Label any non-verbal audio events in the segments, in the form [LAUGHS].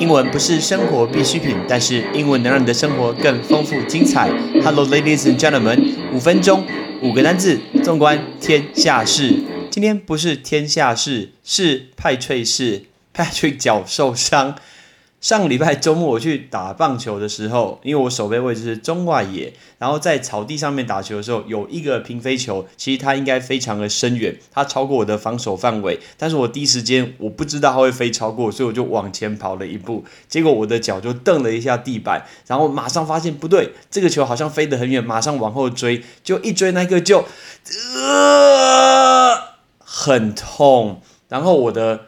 英文不是生活必需品，但是英文能让你的生活更丰富精彩。Hello, ladies and gentlemen，五分钟，五个单字，纵观天下事。今天不是天下事，是派翠事。Patrick 脚受伤。上个礼拜周末我去打棒球的时候，因为我守备位置是中外野，然后在草地上面打球的时候，有一个平飞球，其实它应该非常的深远，它超过我的防守范围，但是我第一时间我不知道它会飞超过，所以我就往前跑了一步，结果我的脚就蹬了一下地板，然后马上发现不对，这个球好像飞得很远，马上往后追，就一追那个就，呃，很痛，然后我的。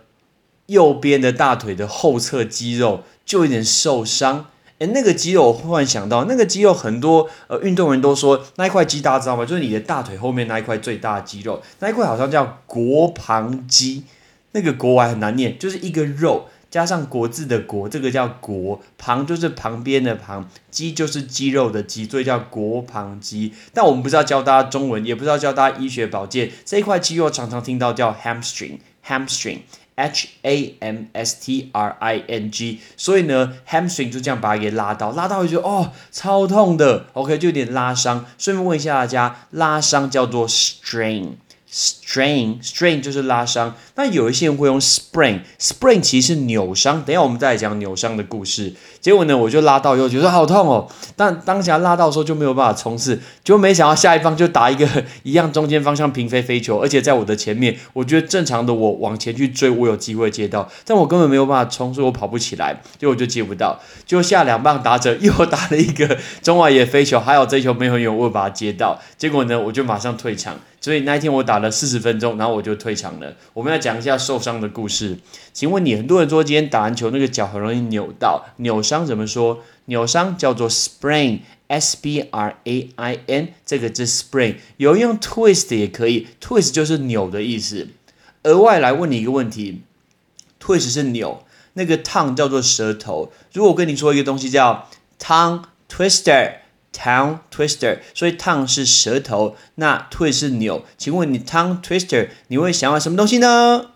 右边的大腿的后侧肌肉就有点受伤，诶，那个肌肉我忽然想到，那个肌肉很多呃运动员都说那一块肌大家知道吗？就是你的大腿后面那一块最大的肌肉，那一块好像叫国旁肌，那个国还很难念，就是一个肉加上国字的国，这个叫国旁，就是旁边的旁，肌就是肌肉的肌，所以叫国旁肌。但我们不是要教大家中文，也不是要教大家医学保健，这一块肌肉常常听到叫 hamstring，hamstring。H A M S T R I N G，所以呢，hamstring 就这样把它给拉到，拉到就哦，超痛的，OK，就有点拉伤。顺便问一下大家，拉伤叫做 strain。Strain，strain 就是拉伤。那有一些人会用 spring spring 其实是扭伤。等下我们再来讲扭伤的故事。结果呢，我就拉到以后觉得好痛哦。但当下拉到的时候就没有办法冲刺，就没想到下一方就打一个 [LAUGHS] 一样中间方向平飞飞球，而且在我的前面。我觉得正常的我往前去追，我有机会接到，但我根本没有办法冲，所以我跑不起来，结果就接不到。就下两棒打者 [LAUGHS] 又打了一个中外野飞球，还好这球没有很远，我把它接到。结果呢，我就马上退场。所以那一天我打了四十分钟，然后我就退场了。我们要讲一下受伤的故事。请问你，很多人说今天打篮球那个脚很容易扭到，扭伤怎么说？扭伤叫做 sprain，s b r a i n，这个字 sprain。有人用 twist 也可以，twist 就是扭的意思。额外来问你一个问题，twist 是扭，那个 tongue 叫做舌头。如果我跟你说一个东西叫 tongue twister。Tongue twister，所以 tongue 是舌头，那 twist 是扭。请问你 tongue twister，你会想要什么东西呢？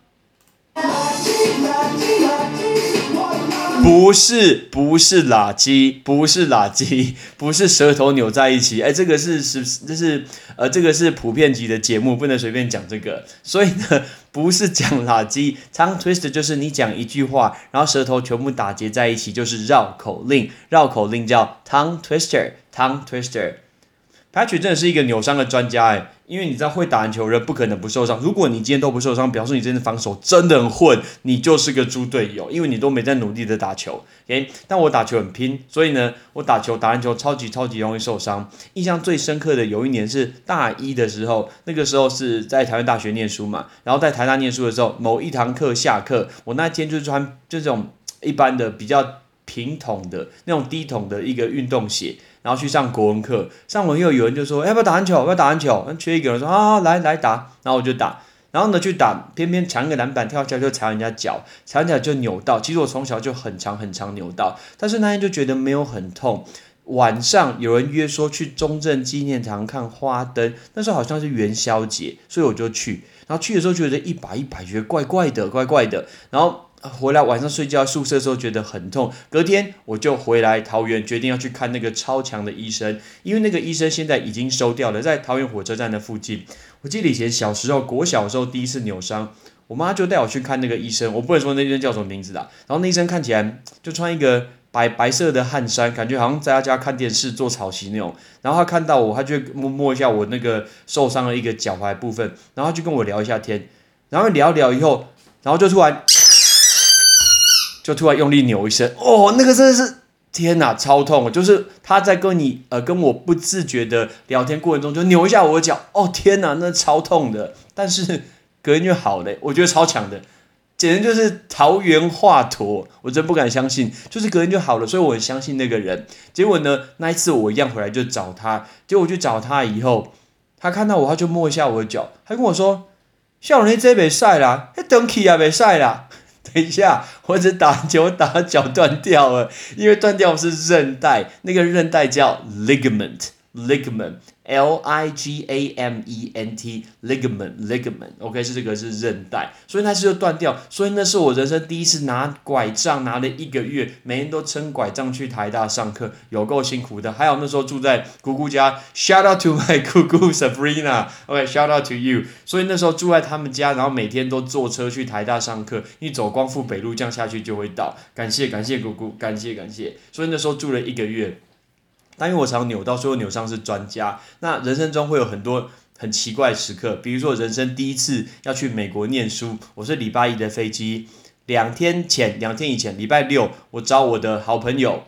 不是，不是垃圾，不是垃圾，[LAUGHS] 不是舌头扭在一起。哎，这个是是这是呃，这个是普遍级的节目，不能随便讲这个。所以呢，不是讲垃圾。Tongue twister 就是你讲一句话，然后舌头全部打结在一起，就是绕口令。绕口令叫 tongue twister，tongue twister。Patrick 真的是一个扭伤的专家哎。因为你知道会打篮球人不可能不受伤。如果你今天都不受伤，表示你真的防守真的很混，你就是个猪队友。因为你都没在努力的打球。诶，但我打球很拼，所以呢，我打球打篮球超级超级容易受伤。印象最深刻的有一年是大一的时候，那个时候是在台湾大学念书嘛，然后在台大念书的时候，某一堂课下课，我那天就穿就这种一般的比较平筒的那种低筒的一个运动鞋。然后去上国文课，上完又有人就说要不要打篮球？要不要打篮球？那缺一个人说啊，来来打。然后我就打，然后呢去打，偏偏抢一个篮板跳下来就踩人家脚，踩人家就扭到。其实我从小就很长很长扭到，但是那天就觉得没有很痛。晚上有人约说去中正纪念堂看花灯，那时候好像是元宵节，所以我就去。然后去的时候觉得一把一把觉得怪怪的，怪怪的。然后。回来晚上睡觉宿舍的时候觉得很痛，隔天我就回来桃园，决定要去看那个超强的医生，因为那个医生现在已经收掉了，在桃园火车站的附近。我记得以前小时候国小的时候第一次扭伤，我妈就带我去看那个医生，我不能说那医生叫什么名字的，然后那医生看起来就穿一个白白色的汗衫，感觉好像在他家看电视做草席那种。然后他看到我，他就摸摸一下我那个受伤的一个脚踝部分，然后就跟我聊一下天，然后聊聊以后，然后就突然。就突然用力扭一声，哦，那个真的是天哪，超痛！就是他在跟你呃跟我不自觉的聊天过程中，就扭一下我的脚，哦天哪，那超痛的。但是隔天就好了，我觉得超强的，简直就是桃园华佗，我真不敢相信，就是隔天就好了，所以我很相信那个人。结果呢，那一次我一样回来就找他，结果我去找他以后，他看到我，他就摸一下我的脚，他跟我说：“像你这没晒啦，那登起也没晒啦。”等一下，我只打球打脚断掉了，因为断掉是韧带，那个韧带叫 ligament，ligament L I G A M E N T ligament ligament，OK 是这个是韧带，所以那次就断掉，所以那是我人生第一次拿拐杖拿了一个月，每天都撑拐杖去台大上课，有够辛苦的。还有那时候住在姑姑家，shout out to my [LAUGHS] 姑姑 Sabrina，OK shout out to you。所以那时候住在他们家，然后每天都坐车去台大上课，一走光复北路这样下去就会到。感谢感谢姑姑，感谢感谢。所以那时候住了一个月。但因为我常扭到，所以扭伤是专家。那人生中会有很多很奇怪的时刻，比如说人生第一次要去美国念书，我是礼拜一的飞机，两天前，两天以前，礼拜六，我找我的好朋友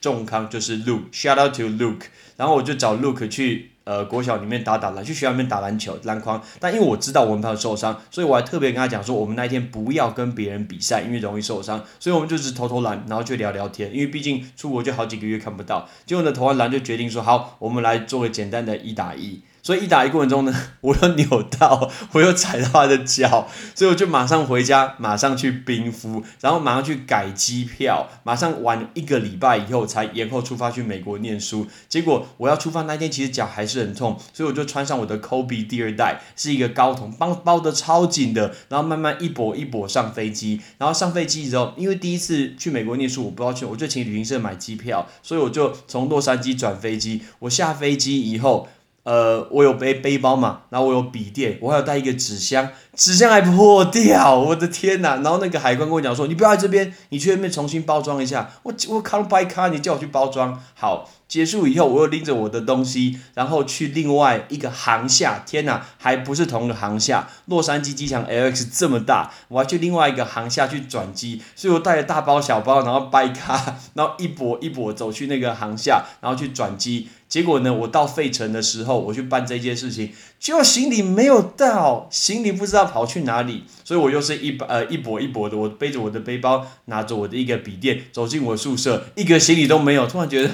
仲康，就是 Luke，shout out to Luke，然后我就找 Luke 去。呃，国小里面打打篮，去学校里面打篮球篮筐。但因为我知道我们朋友受伤，所以我还特别跟他讲说，我们那一天不要跟别人比赛，因为容易受伤。所以我们就是投投篮，然后去聊聊天。因为毕竟出国就好几个月看不到。结果呢，投完篮就决定说，好，我们来做个简单的一打一。所以一打一过程中呢，[LAUGHS] 我又扭到，[LAUGHS] 我又踩到他的脚，所以我就马上回家，马上去冰敷，然后马上去改机票，马上晚一个礼拜以后才延后出发去美国念书。结果我要出发那天，其实脚还是很痛，所以我就穿上我的 Kobe 第二代，是一个高筒，包包的超紧的，然后慢慢一跛一跛上飞机。然后上飞机之后，因为第一次去美国念书，我不知道去，我就请旅行社买机票，所以我就从洛杉矶转飞机。我下飞机以后。呃，我有背背包嘛，然后我有笔电，我还有带一个纸箱，纸箱还破掉，我的天哪！然后那个海关跟我讲说，你不要在这边，你去那边重新包装一下。我我 come by car，你叫我去包装。好，结束以后，我又拎着我的东西，然后去另外一个航厦。天哪，还不是同一个航厦，洛杉矶机场 LX 这么大，我还去另外一个航厦去转机，所以我带着大包小包，然后 by car，[LAUGHS] 然后一跛一跛走去那个航厦，然后去转机。结果呢，我到费城的时候，我去办这件事情，结果行李没有到，行李不知道跑去哪里，所以我又是一呃一跛一跛的，我背着我的背包，拿着我的一个笔电，走进我宿舍，一个行李都没有，突然觉得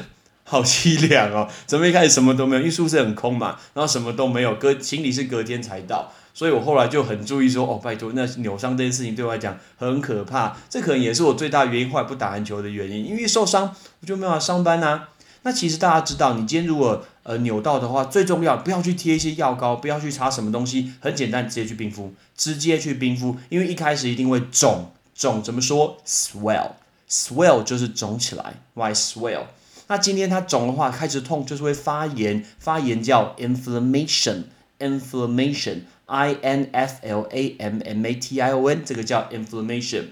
好凄凉哦，[LAUGHS] 怎么一开始什么都没有，因为宿舍很空嘛，然后什么都没有，隔行李是隔天才到，所以我后来就很注意说，哦，拜托，那扭伤这件事情对我来讲很可怕，这可能也是我最大原因，后来不打篮球的原因，因为受伤我就没办法上班呐。那其实大家知道，你今天如果呃扭到的话，最重要不要去贴一些药膏，不要去擦什么东西，很简单，直接去冰敷，直接去冰敷，因为一开始一定会肿，肿怎么说？swell，swell 就是肿起来，why swell？那今天它肿的话，开始痛就是会发炎，发炎叫 inflammation，inflammation，i n f l a m m a t i o n，这个叫 inflammation。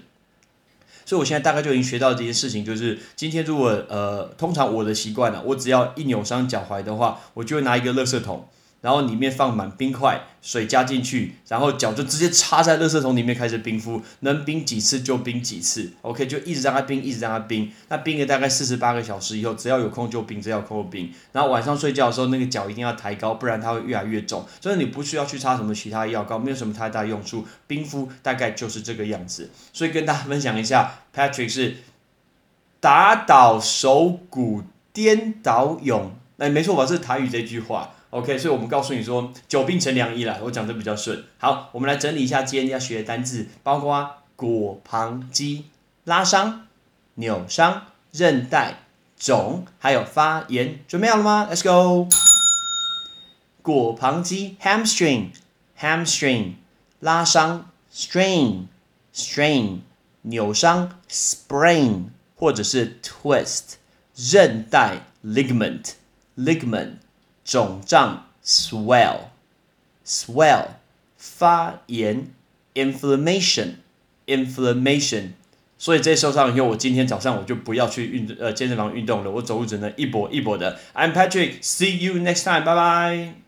所以，我现在大概就已经学到这件事情，就是今天如果呃，通常我的习惯呢，我只要一扭伤脚踝的话，我就会拿一个垃圾桶。然后里面放满冰块，水加进去，然后脚就直接插在垃圾桶里面开始冰敷，能冰几次就冰几次，OK，就一直让它冰，一直让它冰。那冰了大概四十八个小时以后，只要有空就冰，只要有空就冰。然后晚上睡觉的时候，那个脚一定要抬高，不然它会越来越肿。所以你不需要去擦什么其他药膏，没有什么太大用处。冰敷大概就是这个样子。所以跟大家分享一下，Patrick 是打倒手骨颠倒勇，哎，没错吧？是台语这句话。OK，所以我们告诉你说，久病成良医了。我讲的比较顺。好，我们来整理一下今天要学的单字，包括果旁肌、拉伤、扭伤、韧带肿，还有发炎。准备好了吗？Let's go。果旁肌 （hamstring），hamstring，拉伤 （strain），strain，扭伤 （sprain） 或者是 twist，韧带 （ligament），ligament。肿胀，swell，swell，发炎，inflammation，inflammation。所以这些受伤以后，我今天早上我就不要去运呃健身房运动了，我走路只能一跛一跛的。I'm Patrick，see you next time，拜拜。